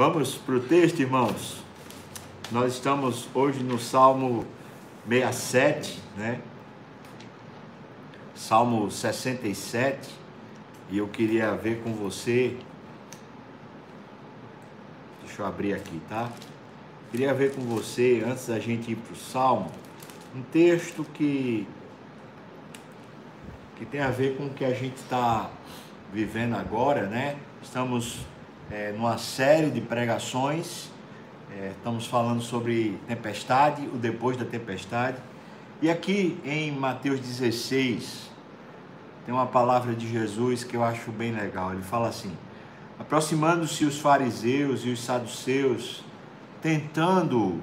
Vamos para o texto, irmãos. Nós estamos hoje no Salmo 67, né? Salmo 67. E eu queria ver com você. Deixa eu abrir aqui, tá? Queria ver com você, antes da gente ir para o Salmo, um texto que, que tem a ver com o que a gente está vivendo agora, né? Estamos é, numa série de pregações, é, estamos falando sobre tempestade, o depois da tempestade. E aqui em Mateus 16, tem uma palavra de Jesus que eu acho bem legal. Ele fala assim: aproximando-se os fariseus e os saduceus, tentando,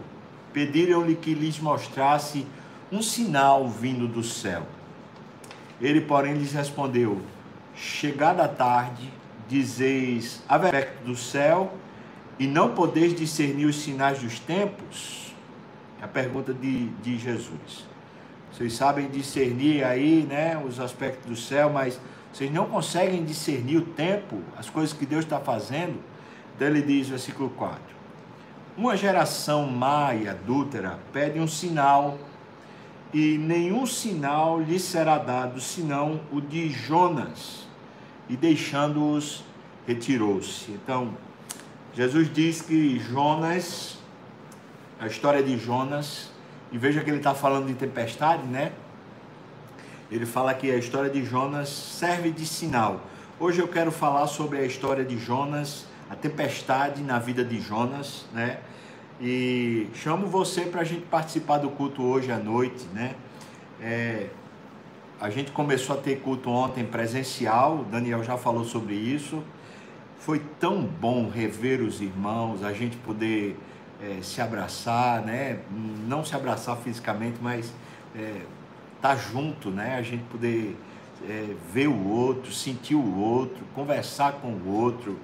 pediram-lhe que lhes mostrasse um sinal vindo do céu. Ele, porém, lhes respondeu: Chegada a tarde, dizeis aspecto do céu e não podeis discernir os sinais dos tempos? É a pergunta de, de Jesus. Vocês sabem discernir aí, né, os aspectos do céu, mas vocês não conseguem discernir o tempo, as coisas que Deus está fazendo? Então ele diz, versículo 4: Uma geração má e adúltera pede um sinal e nenhum sinal lhe será dado senão o de Jonas. E deixando-os, retirou-se. Então, Jesus diz que Jonas, a história de Jonas, e veja que ele está falando de tempestade, né? Ele fala que a história de Jonas serve de sinal. Hoje eu quero falar sobre a história de Jonas, a tempestade na vida de Jonas, né? E chamo você para a gente participar do culto hoje à noite, né? É, a gente começou a ter culto ontem presencial, Daniel já falou sobre isso. Foi tão bom rever os irmãos, a gente poder é, se abraçar, né? Não se abraçar fisicamente, mas é, tá junto, né? A gente poder é, ver o outro, sentir o outro, conversar com o outro.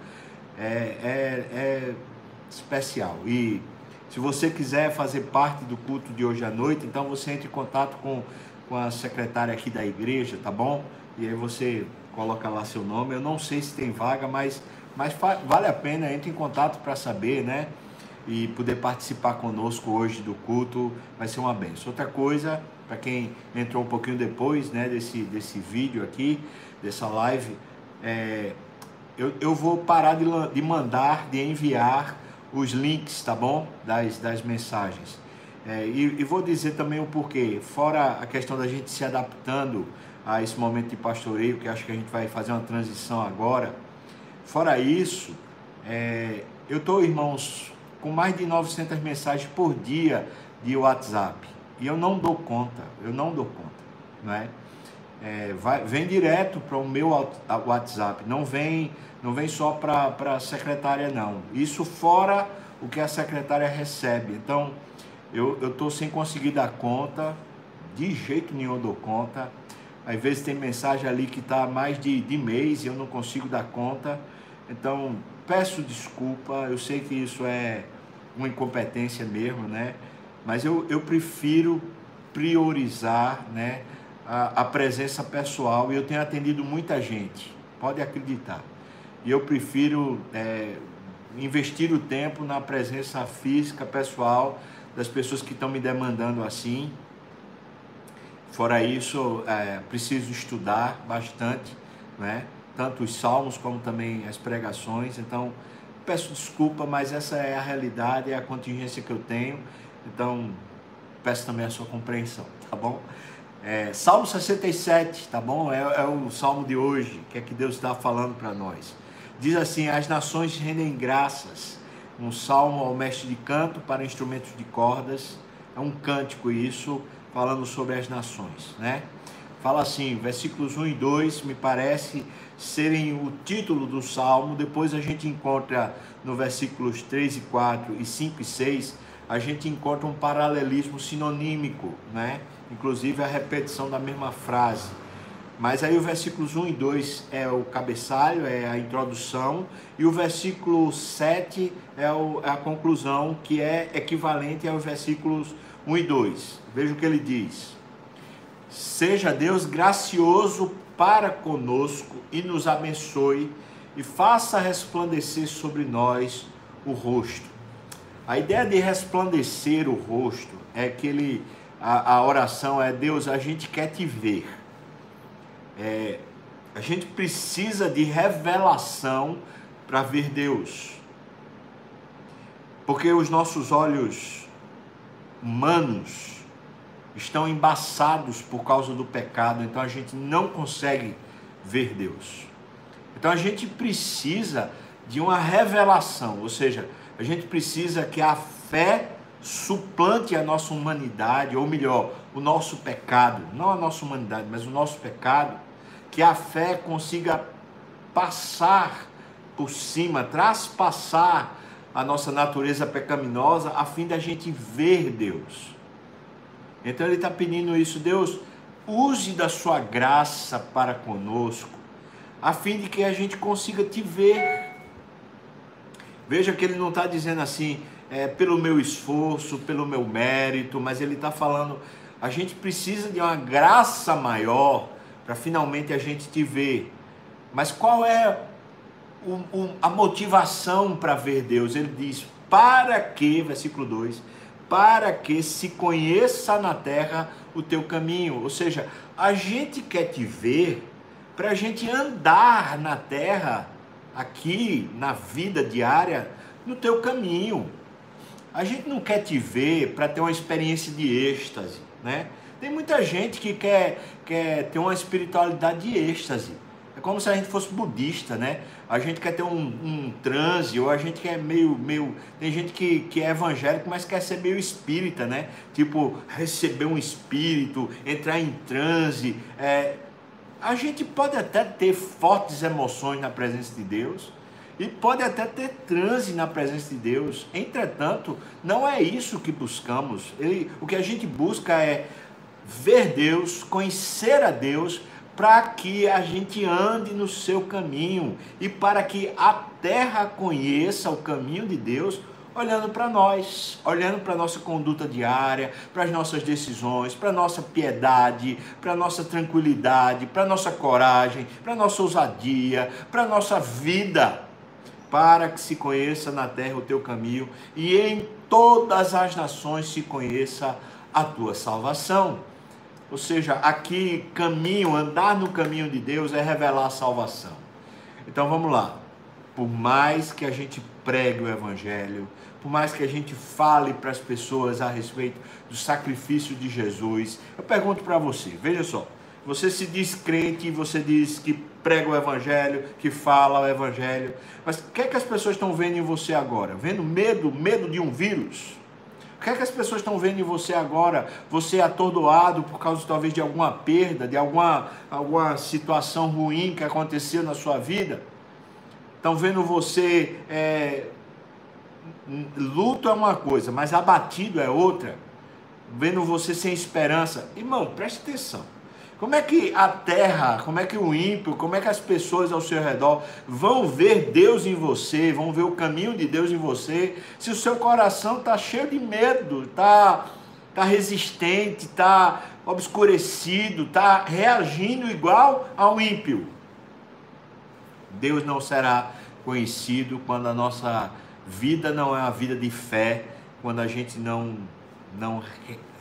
É, é, é especial. E se você quiser fazer parte do culto de hoje à noite, então você entre em contato com, com a secretária aqui da igreja, tá bom? E aí você coloca lá seu nome. Eu não sei se tem vaga, mas, mas vale a pena, entre em contato para saber, né? E poder participar conosco hoje do culto vai ser uma benção. Outra coisa, para quem entrou um pouquinho depois né, desse, desse vídeo aqui, dessa live, é, eu, eu vou parar de, de mandar, de enviar os links, tá bom? Das, das mensagens. É, e, e, vou dizer também o porquê. Fora a questão da gente se adaptando a esse momento de pastoreio, que acho que a gente vai fazer uma transição agora. Fora isso, é, eu estou, irmãos, com mais de 900 mensagens por dia de WhatsApp. E eu não dou conta, eu não dou conta, não é? é vai, vem direto para o meu WhatsApp, não vem não vem só para a secretária, não. Isso fora o que a secretária recebe. Então, eu estou sem conseguir dar conta, de jeito nenhum dou conta. Às vezes tem mensagem ali que está mais de, de mês e eu não consigo dar conta. Então, peço desculpa, eu sei que isso é uma incompetência mesmo, né? Mas eu, eu prefiro priorizar né, a, a presença pessoal e eu tenho atendido muita gente, pode acreditar. E eu prefiro é, investir o tempo na presença física, pessoal, das pessoas que estão me demandando assim. Fora isso, é, preciso estudar bastante, né? tanto os salmos como também as pregações. Então, peço desculpa, mas essa é a realidade, é a contingência que eu tenho. Então, peço também a sua compreensão, tá bom? É, salmo 67, tá bom? É, é o salmo de hoje, que é que Deus está falando para nós. Diz assim: As nações rendem graças. Um salmo ao mestre de canto para instrumentos de cordas. É um cântico isso, falando sobre as nações, né? Fala assim, versículos 1 e 2 me parece serem o título do salmo. Depois a gente encontra no versículos 3 e 4 e 5 e 6, a gente encontra um paralelismo sinonímico, né? Inclusive a repetição da mesma frase. Mas aí o versículos 1 e 2 é o cabeçalho, é a introdução, e o versículo 7 é, o, é a conclusão, que é equivalente aos versículos 1 e 2. Veja o que ele diz: Seja Deus gracioso para conosco e nos abençoe, e faça resplandecer sobre nós o rosto. A ideia de resplandecer o rosto é que ele, a, a oração é Deus, a gente quer te ver. É, a gente precisa de revelação para ver Deus. Porque os nossos olhos humanos estão embaçados por causa do pecado, então a gente não consegue ver Deus. Então a gente precisa de uma revelação, ou seja, a gente precisa que a fé suplante a nossa humanidade, ou melhor, o nosso pecado, não a nossa humanidade, mas o nosso pecado, que a fé consiga passar por cima, traspassar a nossa natureza pecaminosa, a fim da gente ver Deus. Então ele está pedindo isso, Deus, use da sua graça para conosco, a fim de que a gente consiga te ver. Veja que ele não está dizendo assim, é, pelo meu esforço, pelo meu mérito, mas ele está falando, a gente precisa de uma graça maior para finalmente a gente te ver. Mas qual é o, o, a motivação para ver Deus? Ele diz: para que, versículo 2, para que se conheça na terra o teu caminho. Ou seja, a gente quer te ver para a gente andar na terra, aqui, na vida diária, no teu caminho. A gente não quer te ver para ter uma experiência de êxtase, né? Tem muita gente que quer, quer ter uma espiritualidade de êxtase. É como se a gente fosse budista, né? A gente quer ter um, um transe, ou a gente quer meio, meio. Tem gente que, que é evangélico, mas quer ser meio espírita, né? Tipo, receber um espírito, entrar em transe. É... A gente pode até ter fortes emoções na presença de Deus, e pode até ter transe na presença de Deus. Entretanto, não é isso que buscamos. Ele, o que a gente busca é ver Deus, conhecer a Deus, para que a gente ande no seu caminho e para que a terra conheça o caminho de Deus, olhando para nós, olhando para a nossa conduta diária, para as nossas decisões, para a nossa piedade, para a nossa tranquilidade, para a nossa coragem, para a nossa ousadia, para a nossa vida, para que se conheça na terra o teu caminho e em todas as nações se conheça a tua salvação. Ou seja, aqui caminho, andar no caminho de Deus é revelar a salvação. Então vamos lá. Por mais que a gente pregue o evangelho, por mais que a gente fale para as pessoas a respeito do sacrifício de Jesus, eu pergunto para você, veja só, você se diz crente, você diz que prega o evangelho, que fala o evangelho, mas o que é que as pessoas estão vendo em você agora? Vendo medo, medo de um vírus? O que é que as pessoas estão vendo em você agora? Você atordoado por causa talvez de alguma perda, de alguma, alguma situação ruim que aconteceu na sua vida? Estão vendo você. É, luto é uma coisa, mas abatido é outra. Vendo você sem esperança. Irmão, preste atenção. Como é que a terra, como é que o ímpio, como é que as pessoas ao seu redor vão ver Deus em você, vão ver o caminho de Deus em você, se o seu coração está cheio de medo, está tá resistente, está obscurecido, está reagindo igual ao ímpio? Deus não será conhecido quando a nossa vida não é uma vida de fé, quando a gente não, não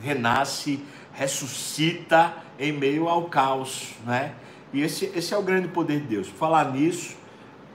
renasce, ressuscita em meio ao caos, né? E esse, esse é o grande poder de Deus. Falar nisso,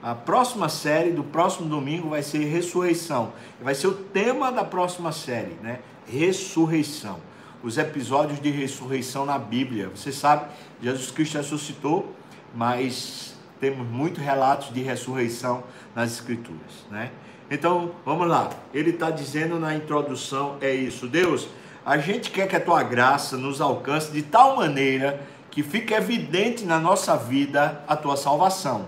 a próxima série do próximo domingo vai ser ressurreição. Vai ser o tema da próxima série, né? Ressurreição. Os episódios de ressurreição na Bíblia. Você sabe, Jesus Cristo ressuscitou, mas temos muitos relatos de ressurreição nas Escrituras, né? Então, vamos lá. Ele está dizendo na introdução é isso. Deus, a gente quer que a tua graça nos alcance de tal maneira que fique evidente na nossa vida a tua salvação.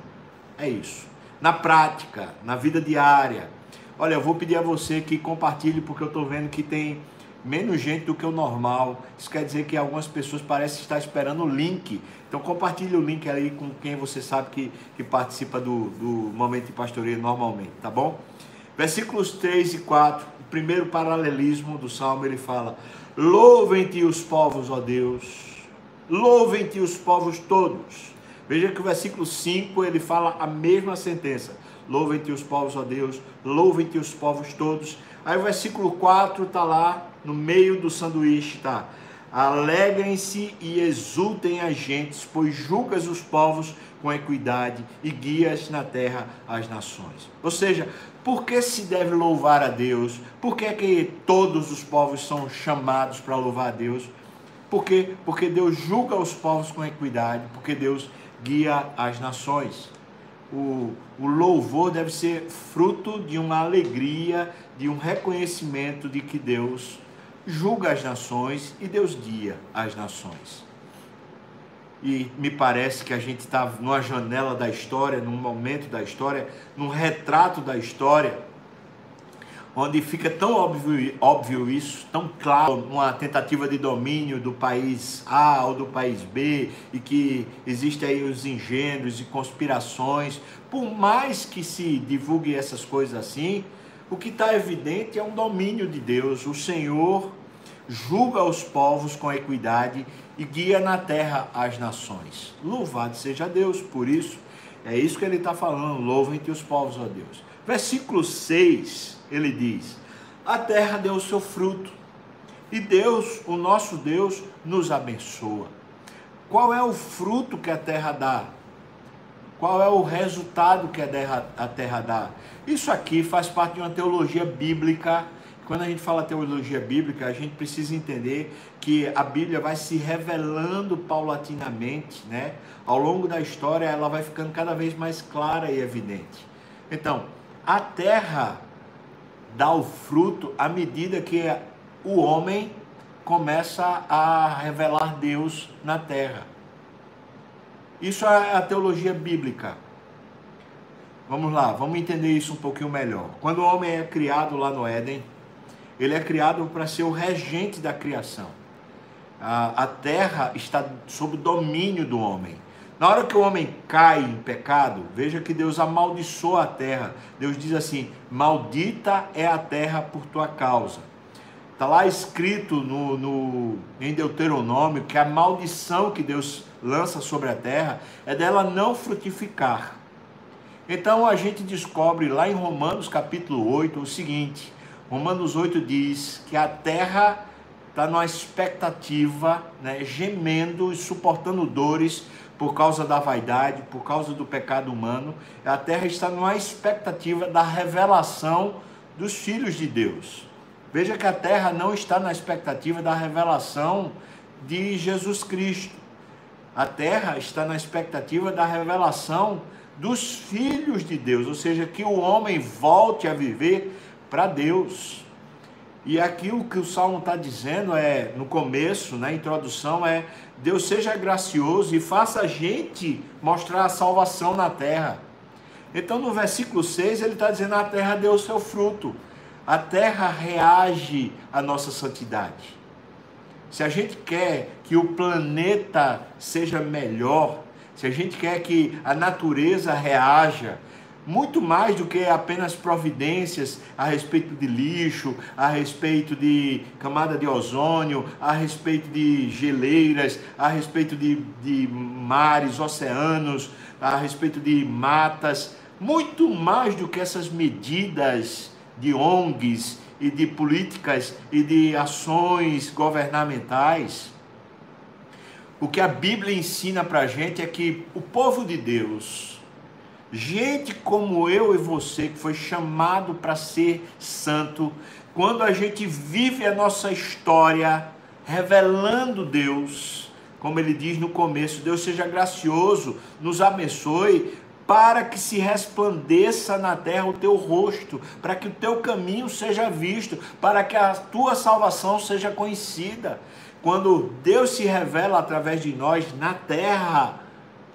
É isso. Na prática, na vida diária. Olha, eu vou pedir a você que compartilhe, porque eu estou vendo que tem menos gente do que o normal. Isso quer dizer que algumas pessoas parecem estar esperando o link. Então compartilhe o link aí com quem você sabe que, que participa do, do momento de pastoreio normalmente, tá bom? Versículos 3 e 4 primeiro paralelismo do salmo, ele fala: Louvem-te os povos, ó Deus, louvem-te os povos todos. Veja que o versículo 5 ele fala a mesma sentença: louvem-te os povos, ó Deus, louvem-te os povos todos. Aí o versículo 4 está lá no meio do sanduíche, tá? Alegrem-se e exultem as gentes, pois julgas os povos com equidade e guias na terra as nações. Ou seja, por que se deve louvar a Deus? Por que, é que todos os povos são chamados para louvar a Deus? Por quê? Porque Deus julga os povos com equidade, porque Deus guia as nações. O, o louvor deve ser fruto de uma alegria, de um reconhecimento de que Deus julga as nações e Deus guia as nações. E me parece que a gente está numa janela da história, num momento da história, num retrato da história, onde fica tão óbvio, óbvio isso, tão claro, uma tentativa de domínio do país A ou do país B, e que existem aí os engenhos e conspirações, por mais que se divulgue essas coisas assim, o que está evidente é um domínio de Deus. O Senhor julga os povos com equidade e guia na terra as nações. Louvado seja Deus por isso. É isso que ele está falando. Louvem-te os povos, ó Deus. Versículo 6, ele diz: A terra deu o seu fruto, e Deus, o nosso Deus, nos abençoa. Qual é o fruto que a terra dá? Qual é o resultado que a terra, a terra dá? Isso aqui faz parte de uma teologia bíblica quando a gente fala teologia bíblica, a gente precisa entender que a Bíblia vai se revelando paulatinamente, né? Ao longo da história, ela vai ficando cada vez mais clara e evidente. Então, a terra dá o fruto à medida que o homem começa a revelar Deus na terra. Isso é a teologia bíblica. Vamos lá, vamos entender isso um pouquinho melhor. Quando o homem é criado lá no Éden, ele é criado para ser o regente da criação. A, a terra está sob domínio do homem. Na hora que o homem cai em pecado, veja que Deus amaldiçoa a terra. Deus diz assim: Maldita é a terra por tua causa. Está lá escrito no, no, em Deuteronômio que a maldição que Deus lança sobre a terra é dela não frutificar. Então a gente descobre lá em Romanos capítulo 8 o seguinte: Romanos 8 diz que a terra está numa expectativa, né, gemendo e suportando dores por causa da vaidade, por causa do pecado humano. A terra está numa expectativa da revelação dos filhos de Deus. Veja que a terra não está na expectativa da revelação de Jesus Cristo. A terra está na expectativa da revelação dos filhos de Deus, ou seja, que o homem volte a viver para Deus. E aqui o que o Salmo está dizendo é, no começo, na introdução, é Deus seja gracioso e faça a gente mostrar a salvação na terra. Então no versículo 6 ele está dizendo: a terra deu o seu fruto, a terra reage à nossa santidade. Se a gente quer que o planeta seja melhor, se a gente quer que a natureza reaja, muito mais do que apenas providências a respeito de lixo, a respeito de camada de ozônio, a respeito de geleiras, a respeito de, de mares, oceanos, a respeito de matas, muito mais do que essas medidas de ONGs e de políticas e de ações governamentais. O que a Bíblia ensina para a gente é que o povo de Deus, Gente como eu e você, que foi chamado para ser santo, quando a gente vive a nossa história revelando Deus, como ele diz no começo, Deus seja gracioso, nos abençoe, para que se resplandeça na terra o teu rosto, para que o teu caminho seja visto, para que a tua salvação seja conhecida. Quando Deus se revela através de nós na terra,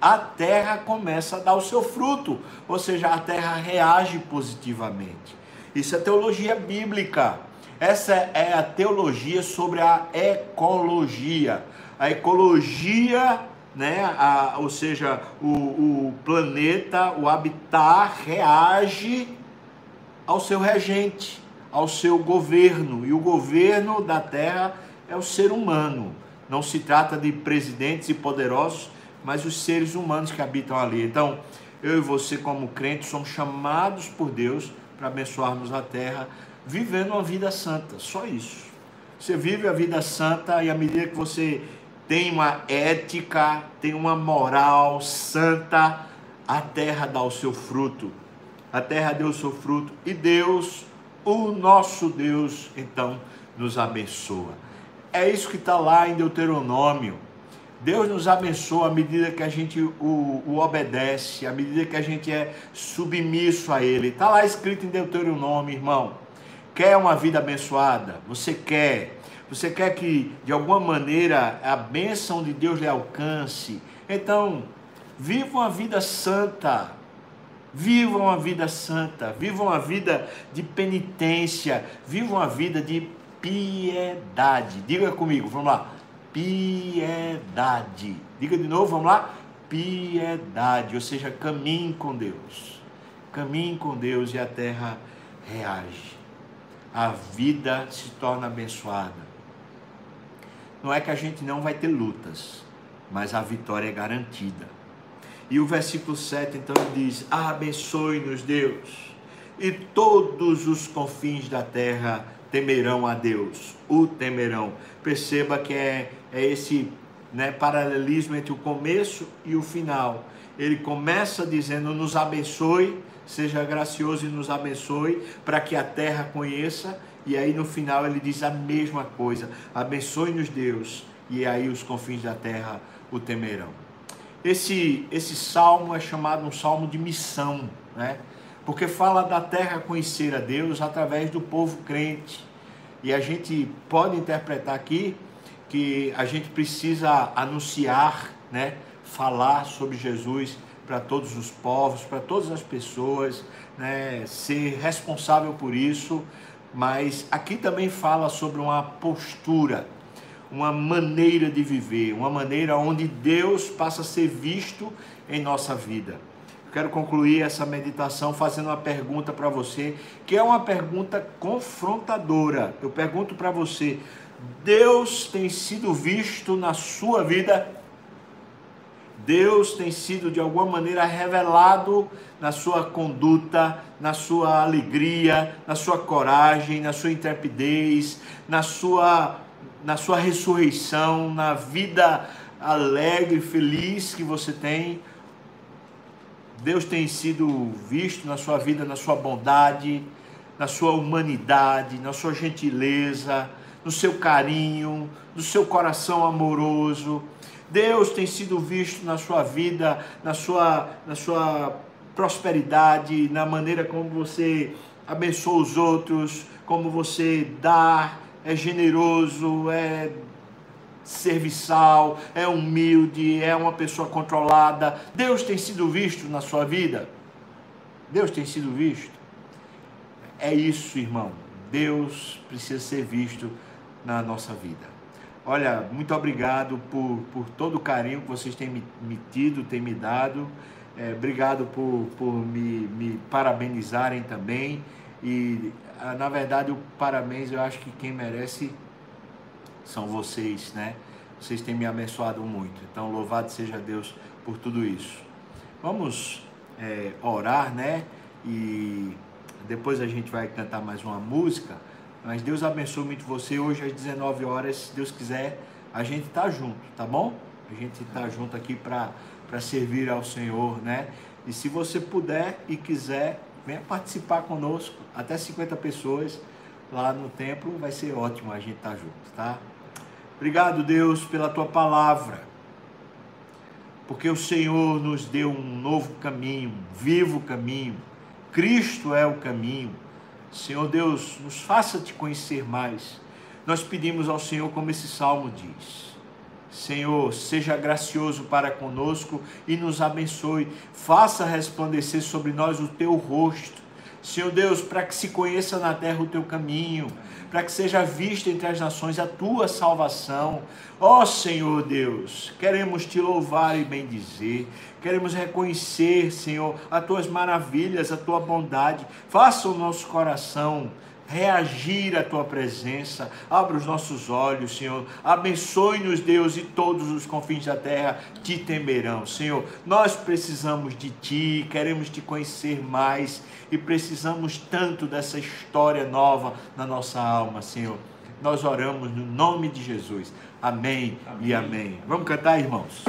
a terra começa a dar o seu fruto, ou seja, a terra reage positivamente. Isso é teologia bíblica. Essa é a teologia sobre a ecologia. A ecologia, né, a, ou seja, o, o planeta, o habitat reage ao seu regente, ao seu governo. E o governo da terra é o ser humano. Não se trata de presidentes e poderosos, mas os seres humanos que habitam ali. Então, eu e você, como crentes, somos chamados por Deus para abençoarmos a terra, vivendo uma vida santa. Só isso. Você vive a vida santa e à medida que você tem uma ética, tem uma moral santa, a terra dá o seu fruto. A terra deu o seu fruto e Deus, o nosso Deus, então nos abençoa. É isso que está lá em Deuteronômio. Deus nos abençoa à medida que a gente o, o obedece, à medida que a gente é submisso a Ele. Está lá escrito em Deuteronômio, irmão. Quer uma vida abençoada? Você quer? Você quer que de alguma maneira a bênção de Deus lhe alcance? Então, viva uma vida santa. Viva uma vida santa. Viva uma vida de penitência. Viva uma vida de piedade. Diga comigo, vamos lá. Piedade. Diga de novo, vamos lá. Piedade, ou seja, caminhe com Deus. Caminhe com Deus e a terra reage. A vida se torna abençoada. Não é que a gente não vai ter lutas, mas a vitória é garantida. E o versículo 7 então diz: Abençoe-nos, Deus, e todos os confins da terra temerão a Deus, o temerão. Perceba que é, é esse né, paralelismo entre o começo e o final. Ele começa dizendo: Nos abençoe, seja gracioso e nos abençoe, para que a terra conheça. E aí no final ele diz a mesma coisa: Abençoe-nos, Deus, e aí os confins da terra o temerão. Esse, esse salmo é chamado um salmo de missão, né? porque fala da terra conhecer a Deus através do povo crente. E a gente pode interpretar aqui que a gente precisa anunciar, né, falar sobre Jesus para todos os povos, para todas as pessoas, né, ser responsável por isso, mas aqui também fala sobre uma postura, uma maneira de viver, uma maneira onde Deus passa a ser visto em nossa vida quero concluir essa meditação fazendo uma pergunta para você, que é uma pergunta confrontadora. Eu pergunto para você: Deus tem sido visto na sua vida? Deus tem sido de alguma maneira revelado na sua conduta, na sua alegria, na sua coragem, na sua intrepidez, na sua, na sua ressurreição, na vida alegre, feliz que você tem? Deus tem sido visto na sua vida, na sua bondade, na sua humanidade, na sua gentileza, no seu carinho, no seu coração amoroso. Deus tem sido visto na sua vida, na sua, na sua prosperidade, na maneira como você abençoa os outros, como você dá, é generoso, é serviçal, é humilde, é uma pessoa controlada. Deus tem sido visto na sua vida? Deus tem sido visto? É isso, irmão. Deus precisa ser visto na nossa vida. Olha, muito obrigado por, por todo o carinho que vocês têm me, me tido, têm me dado. É, obrigado por, por me, me parabenizarem também. E, ah, na verdade, o parabéns eu acho que quem merece são vocês, né? Vocês têm me abençoado muito. Então, louvado seja Deus por tudo isso. Vamos é, orar, né? E depois a gente vai cantar mais uma música. Mas Deus abençoe muito você. Hoje às 19 horas, se Deus quiser, a gente tá junto, tá bom? A gente tá junto aqui para servir ao Senhor, né? E se você puder e quiser, venha participar conosco, até 50 pessoas lá no templo, vai ser ótimo a gente tá junto, tá? Obrigado, Deus, pela tua palavra, porque o Senhor nos deu um novo caminho, um vivo caminho. Cristo é o caminho. Senhor Deus, nos faça te conhecer mais. Nós pedimos ao Senhor, como esse salmo diz: Senhor, seja gracioso para conosco e nos abençoe. Faça resplandecer sobre nós o teu rosto. Senhor Deus, para que se conheça na terra o teu caminho para que seja vista entre as nações a tua salvação. Ó Senhor Deus, queremos te louvar e bendizer, queremos reconhecer, Senhor, as tuas maravilhas, a tua bondade. Faça o nosso coração reagir à tua presença. Abra os nossos olhos, Senhor. Abençoe-nos, Deus, e todos os confins da terra te temerão. Senhor, nós precisamos de ti, queremos te conhecer mais e precisamos tanto dessa história nova na nossa alma, Senhor. Nós oramos no nome de Jesus. Amém, amém. e amém. Vamos cantar, irmãos?